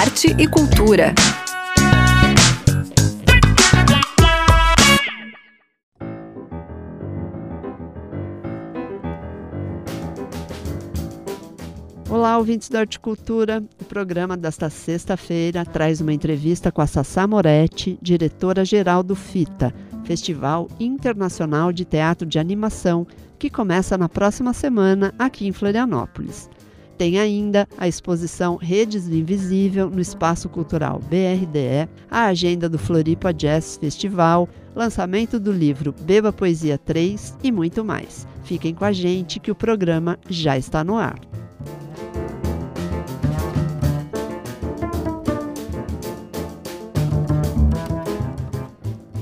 arte e cultura. Olá, ouvintes da Horticultura. O programa desta sexta-feira traz uma entrevista com a Sassá Moretti, diretora-geral do FITA, Festival Internacional de Teatro de Animação, que começa na próxima semana aqui em Florianópolis. Tem ainda a exposição Redes do Invisível no Espaço Cultural BRDE, a agenda do Floripa Jazz Festival, lançamento do livro Beba Poesia 3 e muito mais. Fiquem com a gente que o programa já está no ar.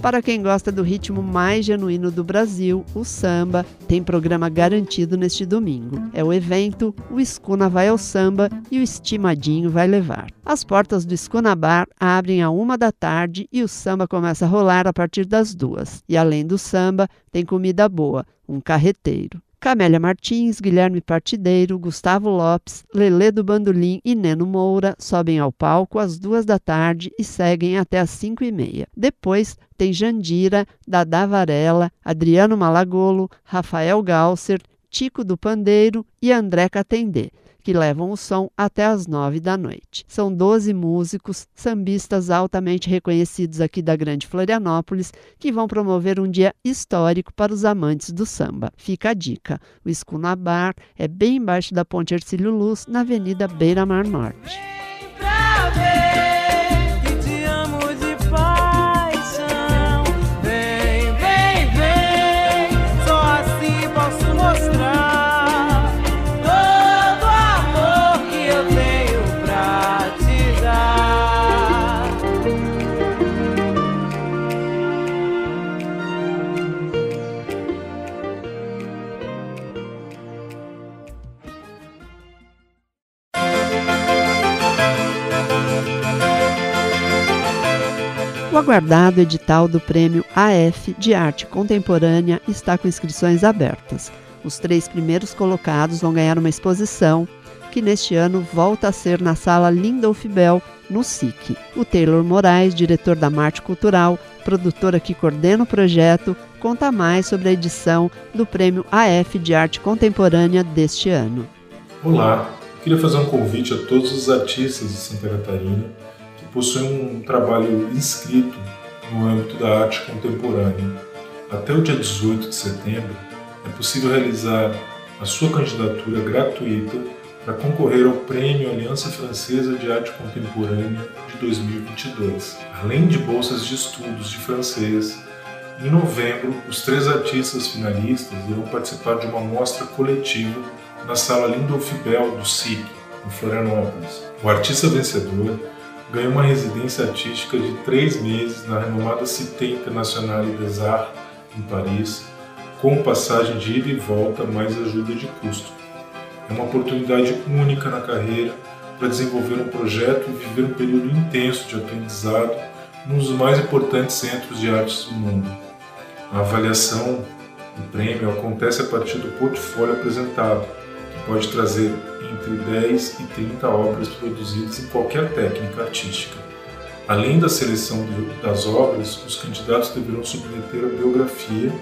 Para quem gosta do ritmo mais genuíno do Brasil, o samba tem programa garantido neste domingo. É o evento O Escuna Vai ao Samba e o Estimadinho vai levar. As portas do Escuna Bar abrem a uma da tarde e o samba começa a rolar a partir das duas. E além do samba, tem comida boa, um carreteiro. Camélia Martins, Guilherme Partideiro, Gustavo Lopes, Lelê do Bandolim e Neno Moura sobem ao palco às duas da tarde e seguem até às cinco e meia. Depois tem Jandira, Dadá Varela, Adriano Malagolo, Rafael Galser, Tico do Pandeiro e André Catendê que levam o som até as nove da noite. São 12 músicos, sambistas altamente reconhecidos aqui da Grande Florianópolis, que vão promover um dia histórico para os amantes do samba. Fica a dica: o Escuna Bar é bem embaixo da Ponte Ercílio Luz, na Avenida Beira Mar Norte. Aguardado edital do Prêmio AF de Arte Contemporânea está com inscrições abertas. Os três primeiros colocados vão ganhar uma exposição que neste ano volta a ser na Sala Lindolf Bell, no SIC. O Taylor Moraes, diretor da Marte Cultural, produtora que coordena o projeto, conta mais sobre a edição do Prêmio AF de Arte Contemporânea deste ano. Olá, queria fazer um convite a todos os artistas de Santa Catarina possui um trabalho inscrito no âmbito da arte contemporânea. Até o dia 18 de setembro, é possível realizar a sua candidatura gratuita para concorrer ao Prêmio Aliança Francesa de Arte Contemporânea de 2022. Além de bolsas de estudos de francês, em novembro, os três artistas finalistas irão participar de uma mostra coletiva na Sala Lindolf Bell do SIC, em Florianópolis. O artista vencedor ganhou uma residência artística de três meses na renomada Cité Internationale des Arts, em Paris, com passagem de ida e volta mais ajuda de custo. É uma oportunidade única na carreira para desenvolver um projeto e viver um período intenso de aprendizado num dos mais importantes centros de artes do mundo. A avaliação do prêmio acontece a partir do portfólio apresentado, que pode trazer entre 10 e 30 obras produzidas em qualquer técnica artística. Além da seleção das obras, os candidatos deverão submeter a biografia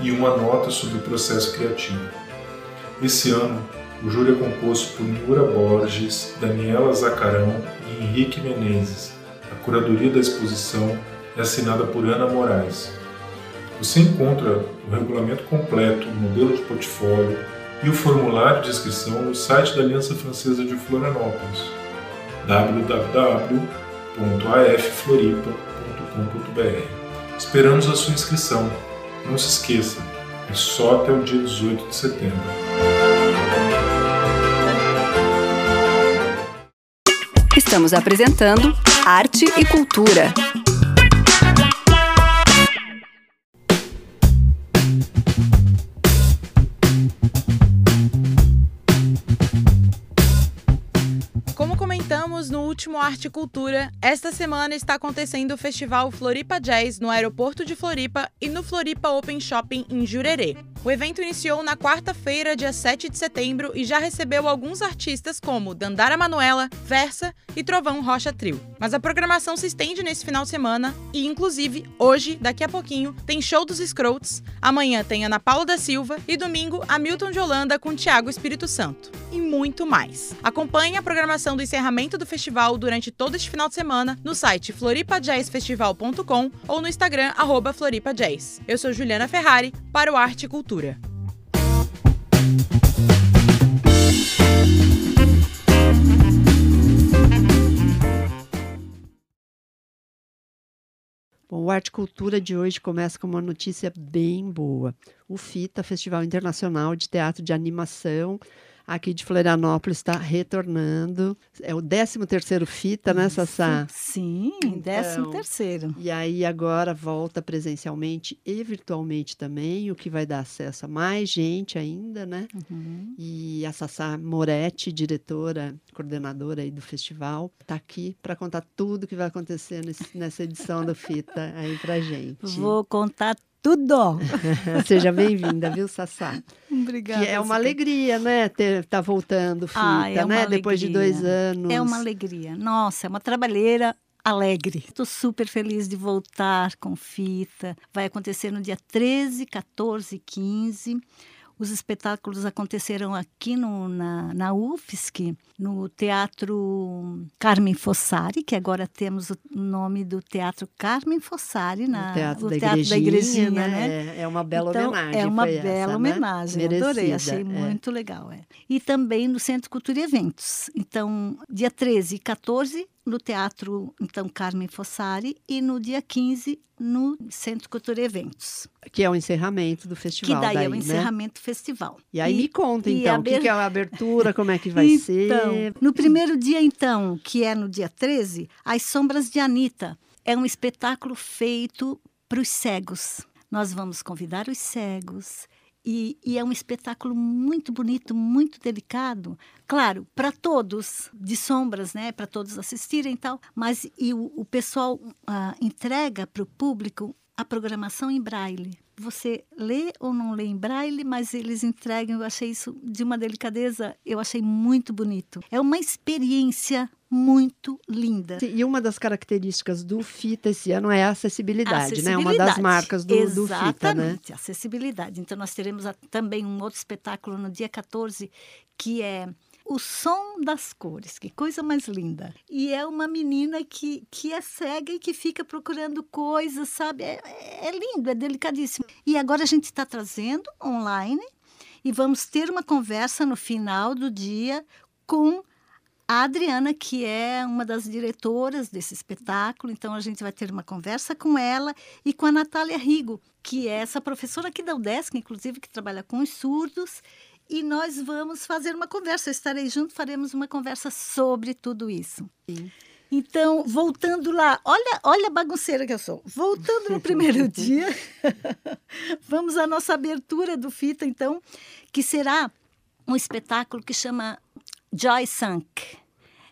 e uma nota sobre o processo criativo. Esse ano, o júri é composto por Nura Borges, Daniela Zacarão e Henrique Menezes. A curadoria da exposição é assinada por Ana Moraes. Você encontra o regulamento completo, o modelo de portfólio, e o formulário de inscrição no site da Aliança Francesa de Florianópolis www.affloripa.com.br. Esperamos a sua inscrição. Não se esqueça, é só até o dia 18 de setembro. Estamos apresentando Arte e Cultura. Último Arte e Cultura, esta semana está acontecendo o Festival Floripa Jazz no aeroporto de Floripa e no Floripa Open Shopping em Jurerê. O evento iniciou na quarta-feira, dia 7 de setembro, e já recebeu alguns artistas como Dandara Manuela, Versa e Trovão Rocha Trio. Mas a programação se estende nesse final de semana e, inclusive, hoje, daqui a pouquinho, tem show dos Scroats, amanhã tem Ana Paula da Silva e domingo Hamilton de Holanda com Tiago Espírito Santo. E muito mais. Acompanhe a programação do encerramento do festival durante todo este final de semana no site floripajazzfestival.com ou no Instagram arroba floripajazz. Eu sou Juliana Ferrari para o Arte e Cultura. Bom, o Arte Cultura de hoje começa com uma notícia bem boa. O FITA, Festival Internacional de Teatro de Animação, aqui de Florianópolis está retornando. É o 13º fita, né, Sassá? Sim, Então, 13 terceiro. E aí agora volta presencialmente e virtualmente também, o que vai dar acesso a mais gente ainda, né? Uhum. E a Sassá Moretti, diretora, coordenadora aí do festival, está aqui para contar tudo que vai acontecer nesse- nessa edição do Fita aí pra gente. Vou contar tudo. Seja bem-vinda, viu, Sassá? Obrigada. Que é uma alegria, né? Ter, tá voltando o Fita, Ah, é uma né? Depois de dois alegria. anos. É uma alegria. Nossa, é uma trabalheira alegre. Estou super feliz de voltar com fita. Vai acontecer no dia 13, 14 e 15. Os espetáculos acontecerão aqui no, na, na UFSC, no Teatro Carmen Fossari, que agora temos o nome do Teatro Carmen Fossari, na, o teatro, o da, teatro igrejinha, Igrejinha, né? né? É, é uma bela Então, homenagem. É uma bela essa, né? homenagem, adorei, Merecida, achei é. muito legal. É. E também no Centro Cultura e Eventos. Então, dia 13 e 14, no Teatro então, Carmen Fossari, e no dia 15, no Centro Cultura e Eventos. Que é o encerramento do festival. que daí, é o né? encerramento do festival. E aí me conta, e então, o que, que é a abertura, como é que vai então, ser. No primeiro dia, então, que é no dia 13, As Sombras de Anitta. É um espetáculo feito para os cegos. Nós vamos convidar os cegos. E, e é um espetáculo muito bonito, muito delicado. Claro, para todos, de sombras, né? Para todos assistirem e tal. Mas e o, o pessoal ah, entrega para o público a programação em braille. Você lê ou não lê em braille, mas eles entregam. Eu achei isso de uma delicadeza, eu achei muito bonito. É uma experiência muito linda. Sim, E uma das características do FITA esse ano é a acessibilidade, né? Uma das Acessibilidade. marcas do, do FITA, né? Exatamente, acessibilidade. Então, nós teremos a- também um outro espetáculo no dia 14, que é o som das cores, que coisa mais linda. E é uma menina que, que é cega e que fica procurando coisas, sabe? É, é lindo, é delicadíssimo. E agora a gente está trazendo online e vamos ter uma conversa no final do dia com a Adriana, que é uma das diretoras desse espetáculo, então a gente vai ter uma conversa com ela e com a Natália Rigo, que é essa professora aqui da UDESC, inclusive, que trabalha com os surdos, e nós vamos fazer uma conversa. Eu estarei junto, faremos uma conversa sobre tudo isso. Sim. Então, voltando lá, olha, olha a bagunceira que eu sou. Voltando no primeiro dia, vamos à nossa abertura do Fita, então, que será um espetáculo que chama Joy Sunk,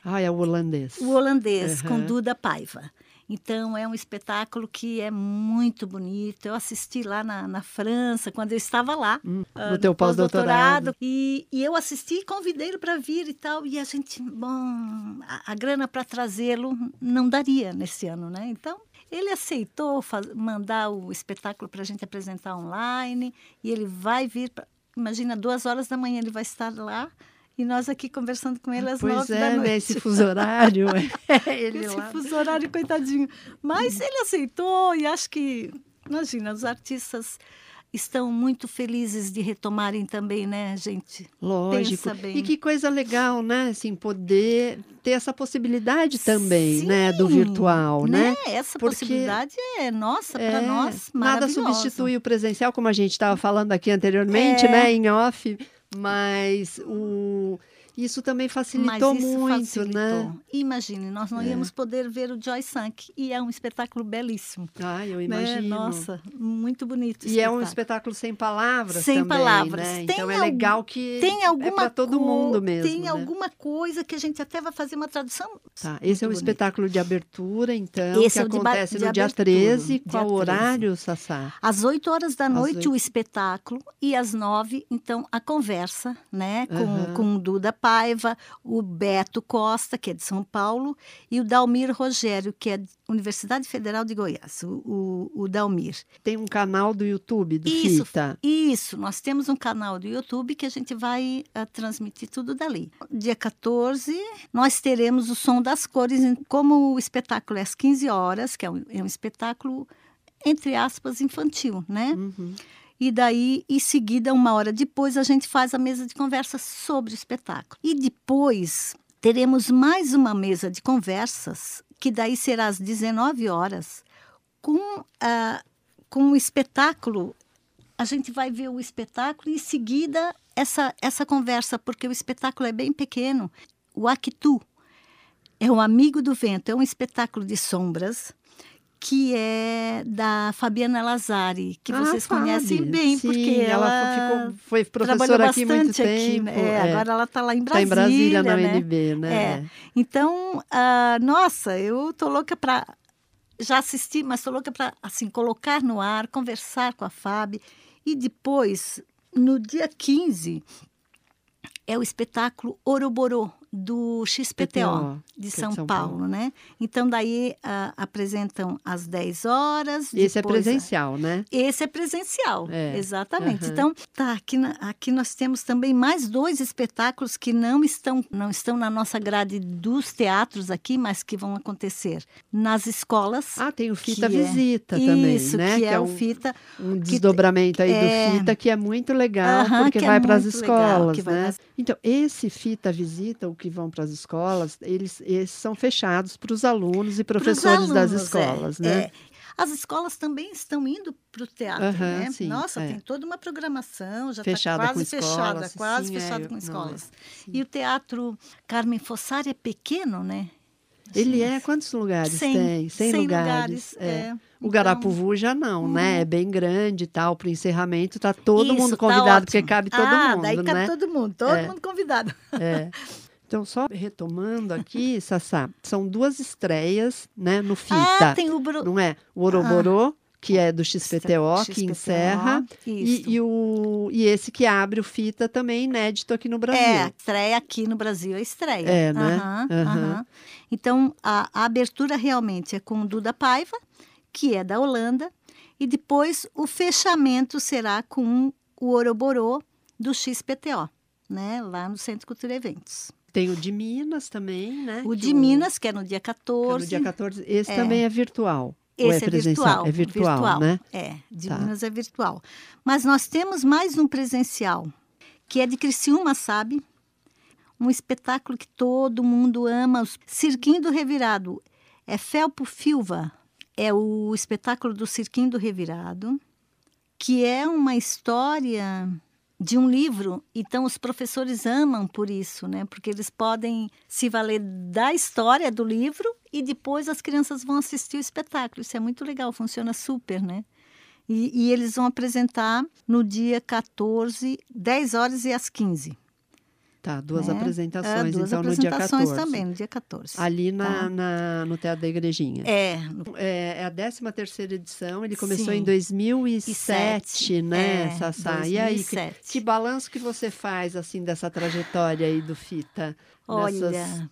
Ah, é o holandês. o holandês, com Aham. Duda Paiva. Então, é um espetáculo que é muito bonito. Eu assisti lá na, na França, quando eu estava lá, Hum, ah, no teu pós-doutorado. E, e eu assisti e convidei ele para vir e tal. E a gente, bom, a, a grana para trazê-lo não daria nesse ano, né? Então, ele aceitou faz- mandar o espetáculo para a gente apresentar online. E ele vai vir, pra, imagina, duas horas da manhã ele vai estar lá. E nós aqui conversando com ele às Pois nove da é, noite. né? Esse fuso horário. é, ele Esse lá. fuso horário, coitadinho. Mas ele aceitou e acho que, imagina, os artistas estão muito felizes de retomarem também, né, gente? Lógico. Pensa bem. E que coisa legal, né? Assim, poder ter essa possibilidade também, Sim, né? Do virtual, né? Essa Porque- possibilidade é nossa, para É, nós, nada substitui o presencial, como a gente estava falando aqui anteriormente, É. né, em off, mas o Isso também facilitou isso muito, facilitou. né? Imagine, nós não É. íamos poder ver o Joy Sank e é um espetáculo belíssimo. Ah, eu né? imagino. Nossa, muito bonito. o E é um espetáculo. sem palavras Sem também, palavras. né? Tem Então é legal que Tem é alguma para todo mundo mesmo, Tem né? alguma coisa que a gente até vai fazer uma tradução. Tá, esse é um muito bonito. espetáculo de abertura, então, Esse que é o de acontece de no dia abertura, 13. dia Qual 13. horário, Sassá? Às 8 horas da Às noite, oito. o espetáculo, e às 9, então, a conversa, né? Com, Aham. com o Duda Paiva, o Beto Costa, que é de São Paulo, e o Dalmir Rogério, que é da Universidade Federal de Goiás, o, o, o Dalmir. Tem um canal do YouTube do Isso, Fita. Isso, nós temos um canal do YouTube que a gente vai ah, transmitir tudo dali. Dia 14, nós teremos o Som das Cores, como o espetáculo é às 15 horas, que é um, é um espetáculo, entre aspas, infantil, né? Uhum. E daí, em seguida, uma hora depois, a gente faz a mesa de conversa sobre o espetáculo. E depois, teremos mais uma mesa de conversas, que daí será às 19 horas, com, ah, com o espetáculo. A gente vai ver o espetáculo e, em seguida, essa, essa conversa, porque o espetáculo é bem pequeno. O Actu é o Amigo do Vento, é um espetáculo de sombras que é da Fabiana Lazari, que Ah, vocês Fábio. conhecem bem, Sim, porque ela, ela, ficou, foi professora aqui muito aqui, tempo. né? É, é. Agora ela está lá em Tá Brasília, em Brasília, na né? UNB, né? É. Então, ah, nossa, eu tô louca para já assisti, mas tô louca para assim colocar no ar, conversar com a Fábio e depois no dia 15 é o espetáculo Oroborô do XPTO PTO, de que é São, de São Paulo, Paulo. né? Então daí ah, apresentam às 10 horas. Esse é depois presencial, né? esse é presencial, É, exatamente. aham. Então, tá, aqui, aqui nós temos também mais dois espetáculos que não estão, não estão na nossa grade dos teatros aqui, mas que vão acontecer nas escolas. Ah, tem o Fita que é- Visita também, Isso, né? que é, o um, Fita. um que desdobramento aí é- do Fita que é muito legal, Aham, porque que é vai para as legal, escolas, que vai né? nas- Então, esse Fita Visita, o que vão para as escolas, eles, eles são fechados para os alunos e professores das alunos, escolas, é, né? é. As escolas também estão indo para o teatro, Aham, né? sim, Nossa, é. tem toda uma programação, já Fechada está com quase escolas, fechada, quase sim, é, fechada eu- com é, escolas. sim. E o teatro Carmen Fossari é pequeno, né? Ele Assim, é, quantos lugares cem- tem? 100, cem lugares. é. é. O Então, Garapuvu já não, né? É bem grande e tal. Para o encerramento, tá todo isso, mundo tá convidado, porque ótimo. cabe todo ah, mundo, daí cabe né? todo mundo, todo É. mundo convidado. É. Então, só retomando aqui, Sassá, são duas estreias, né, no Fita. Ah, tem o Bru... Não é? O Oroborô, que é do XPTO, que XPTO, encerra, Isso. e, e, o, e esse que abre o Fita também inédito aqui no Brasil. É, estreia aqui no Brasil, é estreia. É, né? Aham, Aham. aham. Então, a, a abertura realmente é com o Duda Paiva, que é da Holanda, e depois o fechamento será com o Oroborô do XPTO, né? Lá no Centro Cultura Eventos. Tem o de Minas também, né? O de Minas, que é no dia que é 14. no dia 14. Esse É. também é virtual. Ou Esse é, presencial? virtual. É virtual, né? É, de Tá. Minas é virtual. Mas nós temos mais um presencial, que é de Criciúma, sabe? Um espetáculo que todo mundo ama, o Cirquinho do Revirado. É Felpo Filva, é o espetáculo do Cirquinho do Revirado, que é uma história de um livro. Então, os professores amam por isso, né? Porque eles podem se valer da história do livro e depois as crianças vão assistir o espetáculo. Isso é muito legal, funciona super, né? E, e eles vão apresentar no dia 14, 10 horas e às 15. Tá, duas né? apresentações, É, duas então, no dia apresentações 14. também, no dia 14. Ali na, Tá. na- no Teatro da Igrejinha. É, É, é a 13 terceira edição, ele começou Sim. em 2007, Sete, né, é, Sassá? E aí, que, 2007. que balanço que você faz, assim, dessa trajetória aí do Fita? Olha, Nessas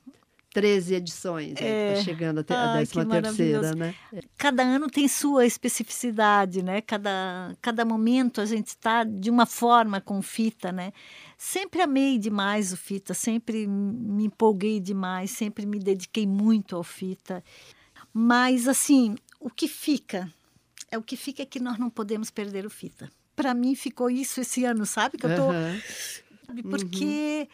13 edições, aí, É. tá chegando a, te- a Ai, que 13 terceira, né? cada ano tem sua especificidade, né? Cada, cada momento a gente está de uma forma com fita, né? Sempre amei demais o fita, sempre me empolguei demais, sempre me dediquei muito ao fita. Mas assim, o que fica é o que fica é que nós não podemos perder o fita. Para mim ficou isso esse ano, sabe? Que eu tô sabe? Porque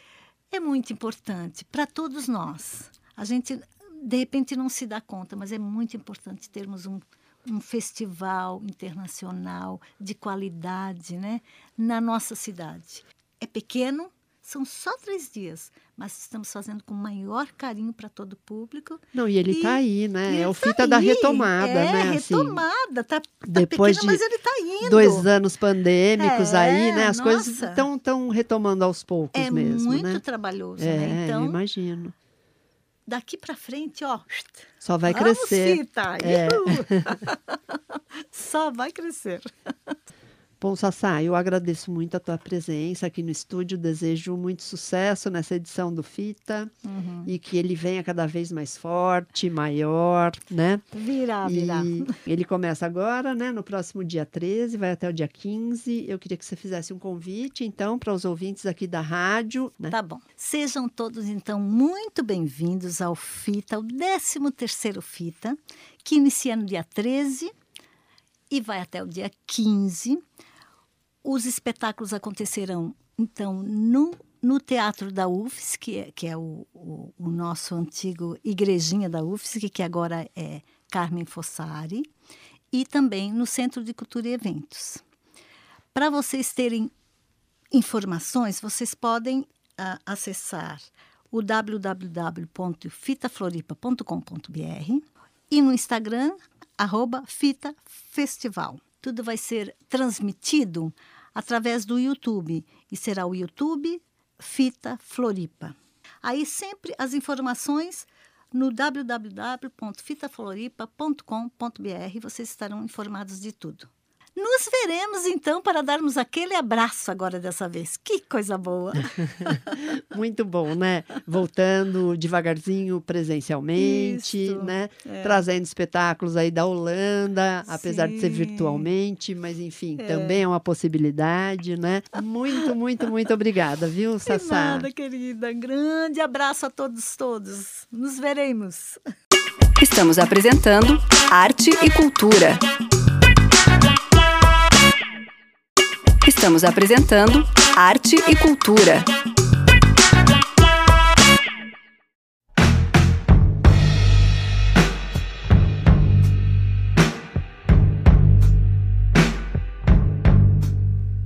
é muito importante para todos nós. A gente, de repente, não se dá conta, mas é muito importante termos um, um festival internacional de qualidade né? na nossa cidade. É pequeno, São só três dias, mas estamos fazendo com o maior carinho para todo o público. Não, e ele está aí, né? É o tá fita da aí, retomada, é, né? Assim, retomada, tá, tá depois de mas ele está indo. dois anos pandêmicos É, aí, né? As coisas nossa. estão estão retomando aos poucos É mesmo, muito né? trabalhoso, É, né? eu Então, imagino. daqui para frente, ó, Só vai vamos, crescer. Fita, É. Só vai crescer. Bom, Sassá, eu agradeço muito a tua presença aqui no estúdio, desejo muito sucesso nessa edição do Fita Uhum. e que ele venha cada vez mais forte, maior, né? Virá, virá. E ele começa agora, né? No próximo dia 13, vai até o dia 15. Eu queria que você fizesse um convite, então, para os ouvintes aqui da rádio, né? Tá bom. Sejam todos, então, muito bem-vindos ao FITA, o 13º FITA, que inicia no dia 13 e vai até o dia 15. Os espetáculos acontecerão, então, no, no Teatro da UFSC, que é, que é o, o, o nosso antigo igrejinha da UFSC, que agora é Carmen Fossari, e também no Centro de Cultura e Eventos. Para vocês terem informações, vocês podem ah, acessar o www.fitafloripa.com.br e no Instagram, arroba. Tudo vai ser transmitido através do YouTube e será o YouTube Fita Floripa. Aí sempre as informações no www.fitafloripa.com.br vocês estarão informados de tudo. Nos veremos então para darmos aquele abraço agora dessa vez. Que coisa boa! Muito bom, né? Voltando devagarzinho presencialmente, Isso, né? é. Trazendo espetáculos aí da Holanda, apesar de ser Sim. virtualmente, mas enfim, também é uma possibilidade, né? Muito, muito, muito obrigada, viu, De Sassá? nada, querida. Grande abraço a todos, todos. Nos veremos. Estamos apresentando Arte e Cultura. Estamos apresentando Arte e Cultura.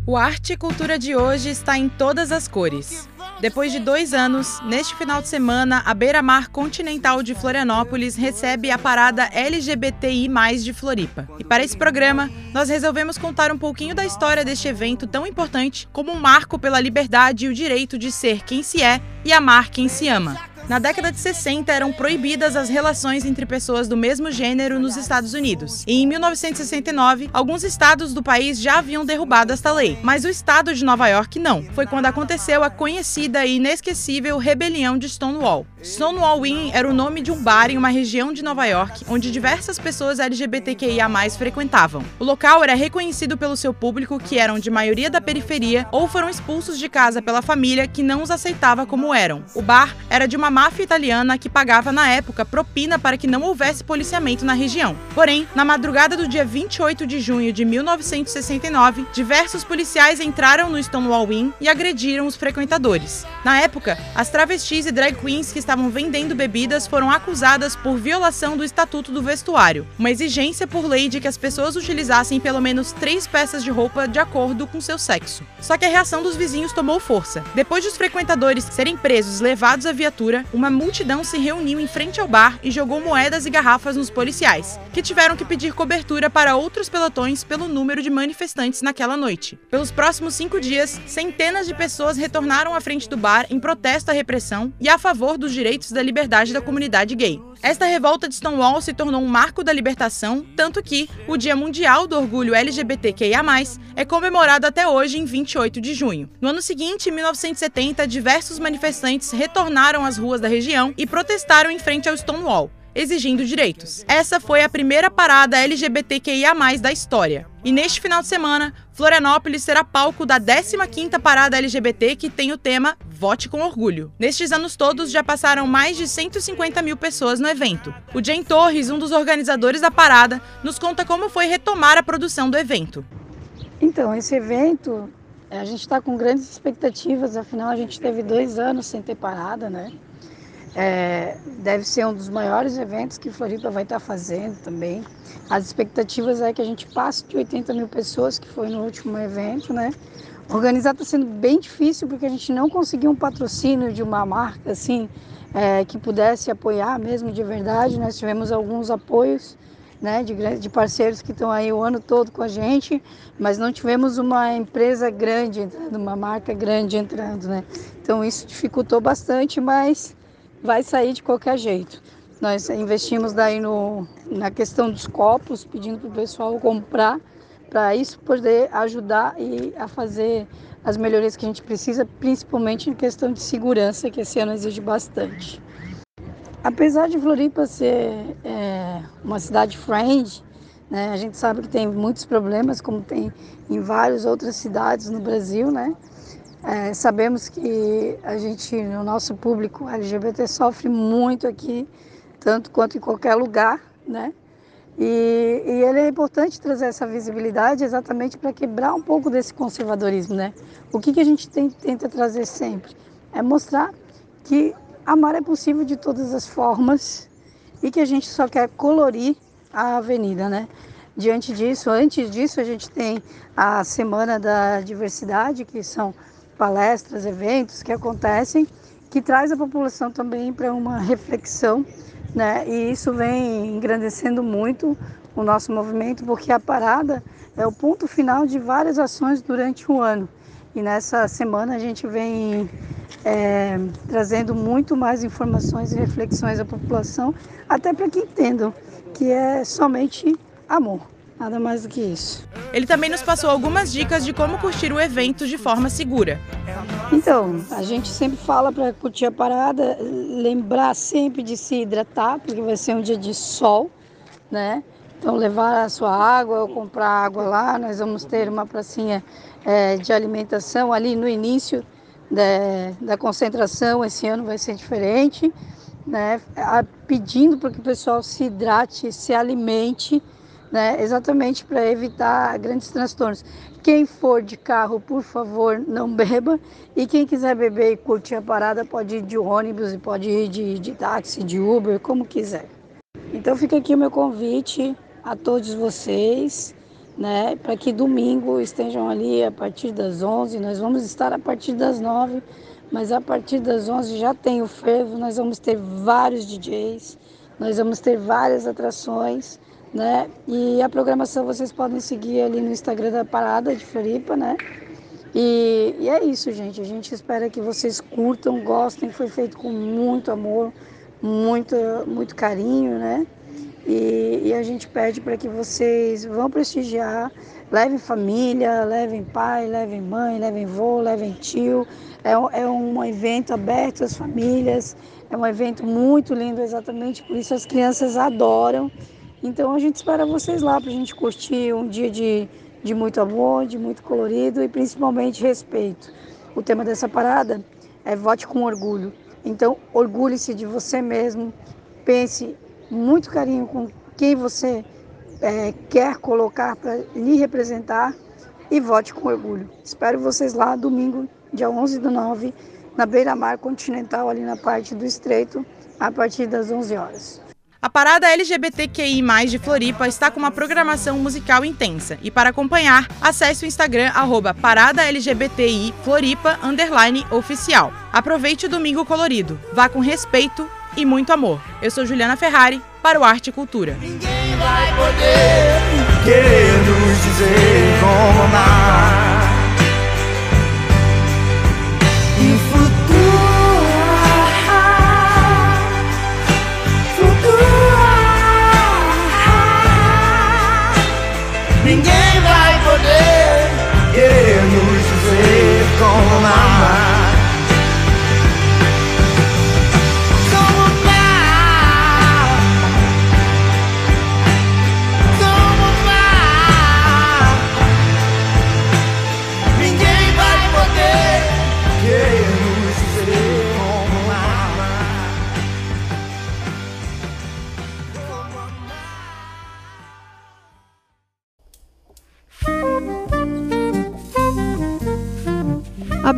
O Arte e Cultura de hoje está em todas as cores. Depois de dois anos, neste final de semana, a Beira Mar Continental de Florianópolis recebe a parada LGBTI+, de Floripa. E para esse programa, nós resolvemos contar um pouquinho da história deste evento tão importante como um marco pela liberdade e o direito de ser quem se é e amar quem se ama. Na década de 60 eram proibidas as relações entre pessoas do mesmo gênero nos Estados Unidos. E em 1969, alguns estados do país já haviam derrubado esta lei, mas o estado de Nova York não. Foi quando aconteceu a conhecida e inesquecível rebelião de Stonewall. Stonewall Inn era o nome de um bar em uma região de Nova York onde diversas pessoas LGBTQIA+ frequentavam. O local era reconhecido pelo seu público, que eram de maioria da periferia ou foram expulsos de casa pela família que não os aceitava como eram. O bar era de uma máfia italiana que pagava na época propina para que não houvesse policiamento na região. Porém, na madrugada do dia 28 de junho de 1969, diversos policiais entraram no Stonewall Inn e agrediram os frequentadores. Na época, as travestis e drag queens que estavam vendendo bebidas foram acusadas por violação do Estatuto do Vestuário, uma exigência por lei de que as pessoas utilizassem pelo menos três peças de roupa de acordo com seu sexo. Só que a reação dos vizinhos tomou força. Depois dos frequentadores serem presos levados à viatura, uma multidão se reuniu em frente ao bar e jogou moedas e garrafas nos policiais, que tiveram que pedir cobertura para outros pelotões pelo número de manifestantes naquela noite. Pelos próximos cinco dias, centenas de pessoas retornaram à frente do bar em protesto à repressão e a favor dos direitos da liberdade da comunidade gay. Esta revolta de Stonewall se tornou um marco da libertação, tanto que o Dia Mundial do Orgulho LGBTQIA+, é comemorado até hoje em 28 de junho. No ano seguinte, em 1970, diversos manifestantes retornaram às ruas da região e protestaram em frente ao Stonewall, exigindo direitos. Essa foi a primeira parada LGBTQIA+, da história. E neste final de semana, Florianópolis será palco da 15ª parada LGBT que tem o tema Vote com Orgulho. Nestes anos todos, já passaram mais de 150 mil pessoas no evento. O Jane Torres, um dos organizadores da parada, nos conta como foi retomar a produção do evento. Então, esse evento, eh, a gente está com grandes expectativas, afinal a gente teve dois anos sem ter parada, né? É, deve ser um dos maiores eventos que Floripa vai estar fazendo também. As expectativas é que a gente passe de 80 mil pessoas, que foi no último evento, né? Organizar está sendo bem difícil porque a gente não conseguiu um patrocínio de uma marca assim é, que pudesse apoiar mesmo de verdade. Nós tivemos alguns apoios né, de, de parceiros que estão aí o ano todo com a gente, mas não tivemos uma empresa grande entrando, uma marca grande entrando, né? Então isso dificultou bastante, mas vai sair de qualquer jeito. Nós investimos daí no, na questão dos copos, pedindo para o pessoal comprar, para isso poder ajudar e a fazer as melhorias que a gente precisa, principalmente em questão de segurança, que esse ano exige bastante. Apesar de Floripa ser é, uma cidade friend, né, a gente sabe que tem muitos problemas, como tem em várias outras cidades no Brasil, né? É, sabemos que a gente, no nosso público LGBT, sofre muito aqui, tanto quanto em qualquer lugar, né? E, e ele é importante trazer essa visibilidade exatamente para quebrar um pouco desse conservadorismo, né? O que, que a gente tem, tenta trazer sempre? É mostrar que amar é possível de todas as formas e que a gente só quer colorir a avenida, né? Diante disso, antes disso, a gente tem a Semana da Diversidade, que são palestras, eventos que acontecem, que traz a população também para uma reflexão, né? E isso vem engrandecendo muito o nosso movimento, porque a parada é o ponto final de várias ações durante o ano. E nessa semana a gente vem é, trazendo muito mais informações e reflexões à população, até para que entendam que é somente amor, nada mais do que isso. Ele também nos passou algumas dicas de como curtir o evento de forma segura. Então, a gente sempre fala para curtir a parada, lembrar sempre de se hidratar, porque vai ser um dia de sol, né? Então, levar a sua água ou comprar água lá. Nós vamos ter uma pracinha é, de alimentação ali no início da, da concentração esse ano vai ser diferente, né? pedindo para que o pessoal se hidrate, se alimente, né? exatamente para evitar grandes transtornos. Quem for de carro, por favor, não beba. E quem quiser beber e curtir a parada, pode ir de ônibus, pode ir de, de táxi, de Uber, como quiser. Então fica aqui o meu convite a todos vocês né, para que domingo estejam ali a partir das 11. Nós vamos estar a partir das 9, mas a partir das 11 já tem o fervo. Nós vamos ter vários DJs, nós vamos ter várias atrações, né? E a programação vocês podem seguir ali no Instagram da Parada de Floripa, né? E, e é isso, gente. A gente espera que vocês curtam, gostem. Foi feito com muito amor, muito, muito carinho, né? E, e a gente pede para que vocês vão prestigiar, levem família, levem pai, levem mãe, levem vô, levem tio. É, é um evento aberto às famílias, é um evento muito lindo, exatamente por isso as crianças adoram. Então a gente espera vocês lá para a gente curtir um dia de, de muito amor, de muito colorido e principalmente respeito. O tema dessa parada é vote com orgulho. Então orgulhe-se de você mesmo, pense muito carinho com quem você é, quer colocar para lhe representar e vote com orgulho. Espero vocês lá domingo, dia 11 do 9, na beira-mar continental, ali na parte do estreito, a partir das 11 horas. A parada LGBTQI+, de Floripa está com uma programação musical intensa. E para acompanhar, acesse o Instagram arroba oficial. Aproveite o domingo colorido. Vá com respeito e muito amor. Eu sou Juliana Ferrari para o Arte e Cultura. Ninguém vai poder querer nos dizer como amar. Ninguém vai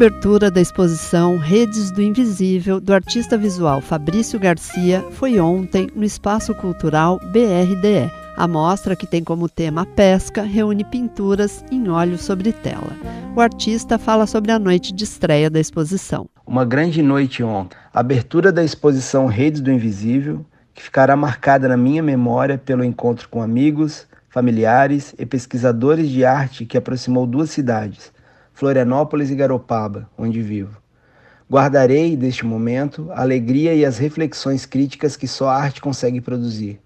abertura da exposição Redes do Invisível do artista visual Fabrício Garcia foi ontem no Espaço Cultural BRDE. A mostra, que tem como tema pesca, reúne pinturas em óleo sobre tela. O artista fala sobre a noite de estreia da exposição. Uma grande noite ontem. Abertura da exposição Redes do Invisível, que ficará marcada na minha memória pelo encontro com amigos, familiares e pesquisadores de arte que aproximou duas cidades, Florianópolis e Garopaba, onde vivo. Guardarei deste momento a alegria e as reflexões críticas que só a arte consegue produzir.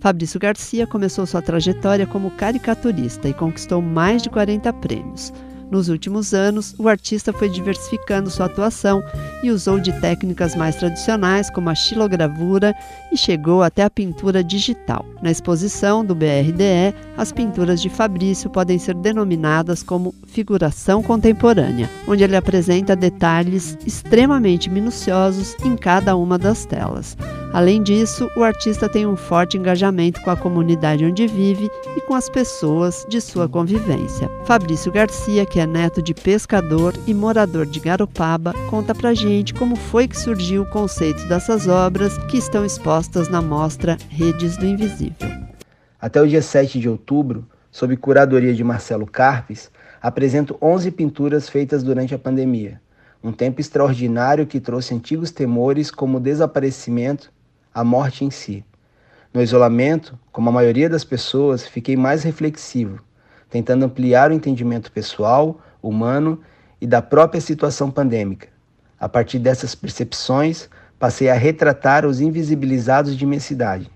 Fabrício Garcia começou sua trajetória como caricaturista e conquistou mais de 40 prêmios. Nos últimos anos, o artista foi diversificando sua atuação e usou de técnicas mais tradicionais, como a xilogravura, e chegou até a pintura digital. Na exposição do BRDE, as pinturas de Fabrício podem ser denominadas como figuração contemporânea, onde ele apresenta detalhes extremamente minuciosos em cada uma das telas. Além disso, o artista tem um forte engajamento com a comunidade onde vive e com as pessoas de sua convivência. Fabrício Garcia, que é neto de pescador e morador de Garopaba, conta pra gente como foi que surgiu o conceito dessas obras que estão expostas na mostra Redes do Invisível. Até o dia 7 de outubro, sob curadoria de Marcelo Carpes, apresento 11 pinturas feitas durante a pandemia. Um tempo extraordinário que trouxe antigos temores como o desaparecimento a morte em si. No isolamento, como a maioria das pessoas, fiquei mais reflexivo, tentando ampliar o entendimento pessoal, humano e da própria situação pandêmica. A partir dessas percepções, passei a retratar os invisibilizados de minha cidade.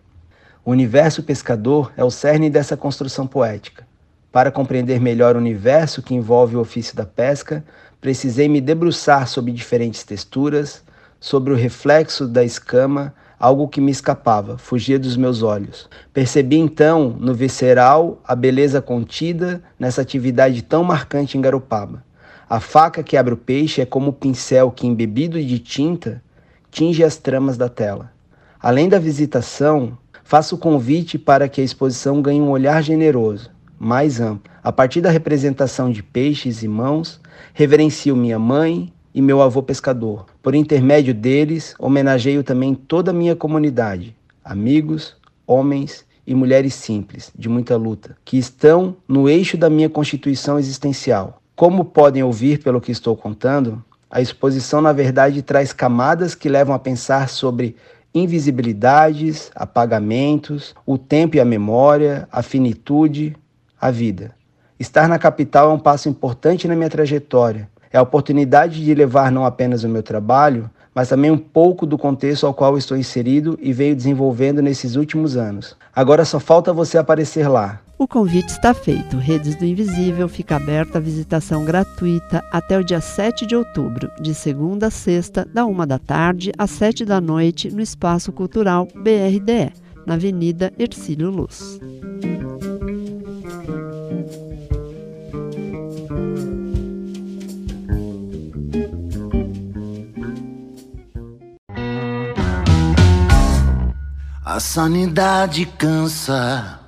O universo pescador é o cerne dessa construção poética. Para compreender melhor o universo que envolve o ofício da pesca, precisei me debruçar sobre diferentes texturas, sobre o reflexo da escama, algo que me escapava, fugia dos meus olhos. Percebi então, no visceral, a beleza contida nessa atividade tão marcante em Garopaba. A faca que abre o peixe é como o pincel que, embebido de tinta, tinge as tramas da tela. Além da visitação, faço o convite para que a exposição ganhe um olhar generoso, mais amplo. A partir da representação de peixes e mãos, reverencio minha mãe, e meu avô pescador. Por intermédio deles, homenageio também toda a minha comunidade, amigos, homens e mulheres simples, de muita luta, que estão no eixo da minha constituição existencial. Como podem ouvir pelo que estou contando, a exposição, na verdade, traz camadas que levam a pensar sobre invisibilidades, apagamentos, o tempo e a memória, a finitude, a vida. Estar na capital é um passo importante na minha trajetória, é a oportunidade de levar não apenas o meu trabalho, mas também um pouco do contexto ao qual estou inserido e venho desenvolvendo nesses últimos anos. Agora só falta você aparecer lá. O convite está feito. Redes do Invisível fica aberta a visitação gratuita até o dia 7 de outubro, de segunda a sexta, da uma da tarde às 7 da noite, no Espaço Cultural BRDE, na Avenida Ercílio Luz. Sanidade cansa.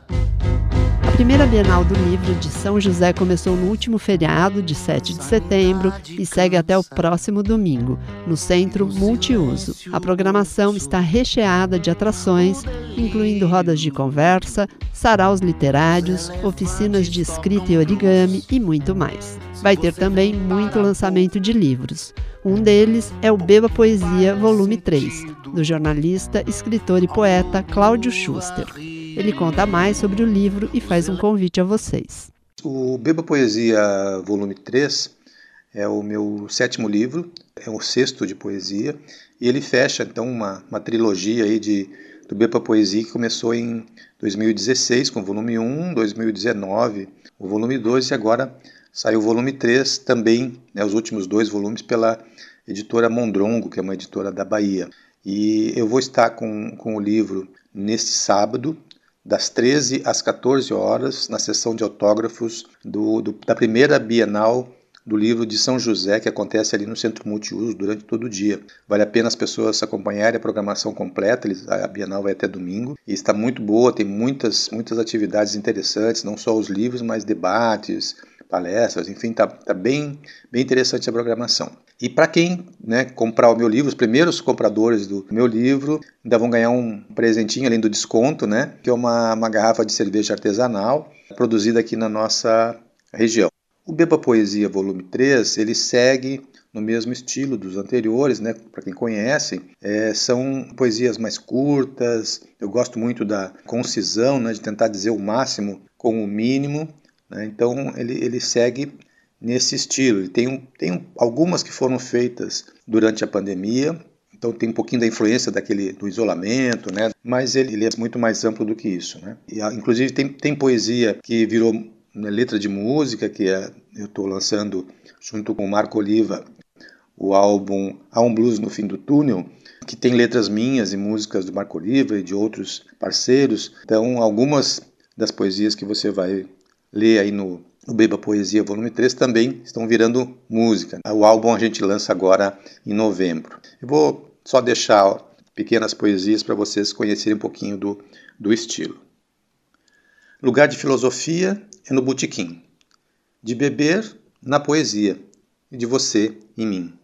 A primeira Bienal do Livro de São José começou no último feriado, de 7 de setembro, e segue até o próximo domingo, no Centro Multiuso. A programação está recheada de atrações, incluindo rodas de conversa, saraus literários, oficinas de escrita e origami e muito mais. Vai ter também muito lançamento de livros. Um deles é o Beba Poesia, volume 3, do jornalista, escritor e poeta Cláudio Schuster. Ele conta mais sobre o livro e faz um convite a vocês. O Beba Poesia, volume 3, é o meu sétimo livro, é o sexto de poesia, e ele fecha então uma, uma trilogia aí de, do Beba Poesia que começou em 2016 com o volume 1, 2019 o volume 2 e agora saiu o volume 3 também, né, os últimos dois volumes pela editora Mondrongo, que é uma editora da Bahia. E eu vou estar com, com o livro neste sábado, das 13 às 14 horas, na sessão de autógrafos do, do, da primeira Bienal do livro de São José, que acontece ali no Centro Multiuso durante todo o dia. Vale a pena as pessoas acompanharem a programação completa, a Bienal vai até domingo, e está muito boa, tem muitas, muitas atividades interessantes, não só os livros, mas debates, palestras, enfim, tá, tá bem, bem interessante a programação. E para quem né, comprar o meu livro, os primeiros compradores do meu livro ainda vão ganhar um presentinho além do desconto, né? Que é uma, uma garrafa de cerveja artesanal produzida aqui na nossa região. O Beba Poesia Volume 3, ele segue no mesmo estilo dos anteriores, né? Para quem conhece, é, são poesias mais curtas. Eu gosto muito da concisão, né? De tentar dizer o máximo com o mínimo. Né? Então ele, ele segue nesse estilo. Ele tem, tem algumas que foram feitas durante a pandemia, então tem um pouquinho da influência daquele do isolamento, né? Mas ele, ele é muito mais amplo do que isso, né? E, inclusive tem, tem poesia que virou né, letra de música que é, eu estou lançando junto com o Marco Oliva o álbum Há um Blues no Fim do Túnel, que tem letras minhas e músicas do Marco Oliva e de outros parceiros. Então, algumas das poesias que você vai ler aí no, no Beba Poesia Volume 3 também estão virando música. O álbum a gente lança agora em novembro. Eu vou só deixar pequenas poesias para vocês conhecerem um pouquinho do, do estilo. Lugar de filosofia é no botequim, de beber na poesia e de você em mim.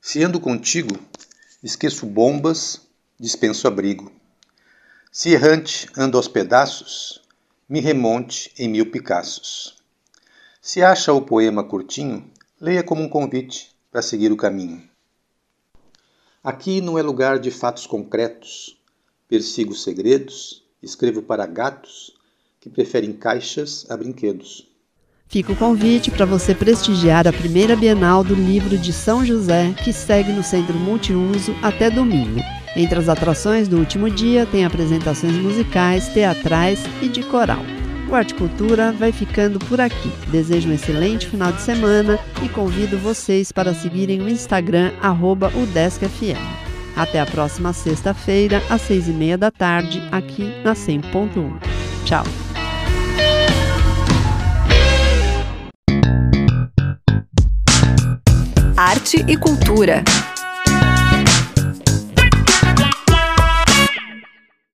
Se ando contigo, esqueço bombas, dispenso abrigo. Se errante ando aos pedaços, me remonte em mil Picassos. Se acha o poema curtinho, leia como um convite para seguir o caminho. Aqui não é lugar de fatos concretos. Persigo segredos, escrevo para gatos que preferem caixas a brinquedos. Fica o convite para você prestigiar a primeira Bienal do Livro de São José, que segue no Centro Multiuso até domingo. Entre as atrações do último dia tem apresentações musicais, teatrais e de coral. O Arte Cultura vai ficando por aqui. Desejo um excelente final de semana e convido vocês para seguirem o Instagram UDESCFM. Até a próxima sexta-feira, às seis e meia da tarde, aqui na 100.1. Tchau! arte e cultura.